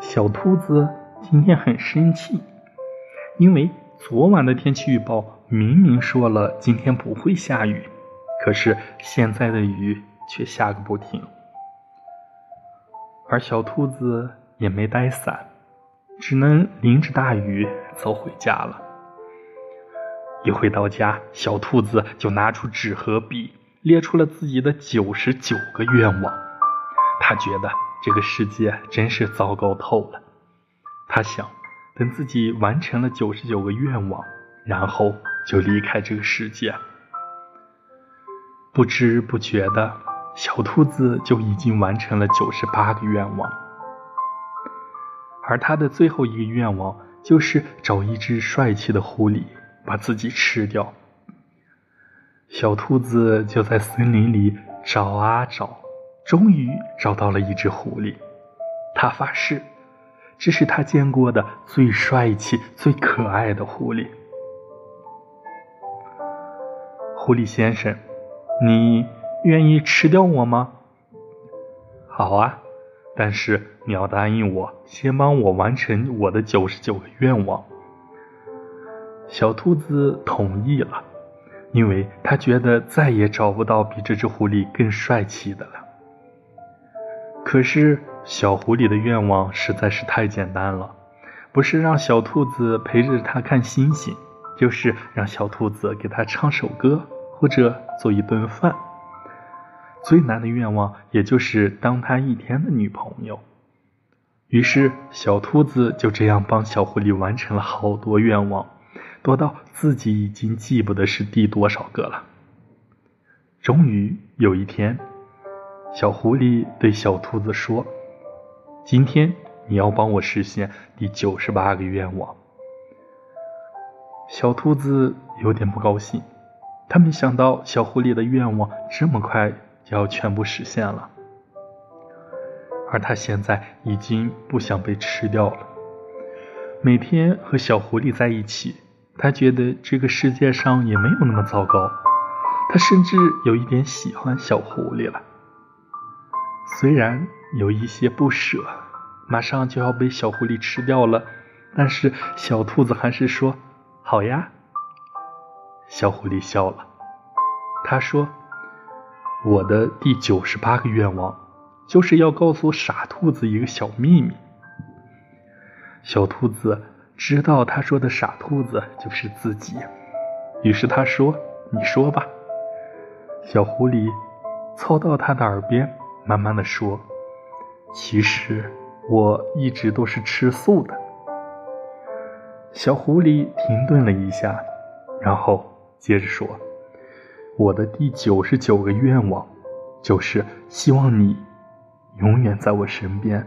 小兔子今天很生气，因为昨晚的天气预报明明说了今天不会下雨，可是现在的雨却下个不停。而小兔子也没带伞，只能淋着大雨走回家了。一回到家，小兔子就拿出纸和笔，列出了自己的九十九个愿望。他觉得这个世界真是糟糕透了。他想，等自己完成了九十九个愿望，然后就离开这个世界。不知不觉的，小兔子就已经完成了九十八个愿望，而他的最后一个愿望就是找一只帅气的狐狸。把自己吃掉。小兔子就在森林里找啊找，终于找到了一只狐狸。他发誓，这是他见过的最帅气、最可爱的狐狸。狐狸先生，你愿意吃掉我吗？好啊，但是你要答应我，先帮我完成我的九十九个愿望。小兔子同意了，因为他觉得再也找不到比这只狐狸更帅气的了。可是小狐狸的愿望实在是太简单了，不是让小兔子陪着它看星星，就是让小兔子给它唱首歌或者做一顿饭。最难的愿望也就是当他一天的女朋友。于是小兔子就这样帮小狐狸完成了好多愿望。多到自己已经记不得是第多少个了。终于有一天，小狐狸对小兔子说：“今天你要帮我实现第九十八个愿望。”小兔子有点不高兴，他没想到小狐狸的愿望这么快就要全部实现了，而他现在已经不想被吃掉了。每天和小狐狸在一起。他觉得这个世界上也没有那么糟糕，他甚至有一点喜欢小狐狸了。虽然有一些不舍，马上就要被小狐狸吃掉了，但是小兔子还是说：“好呀。”小狐狸笑了，他说：“我的第九十八个愿望，就是要告诉傻兔子一个小秘密。”小兔子。知道他说的傻兔子就是自己，于是他说：“你说吧。”小狐狸凑到他的耳边，慢慢的说：“其实我一直都是吃素的。”小狐狸停顿了一下，然后接着说：“我的第九十九个愿望，就是希望你永远在我身边。”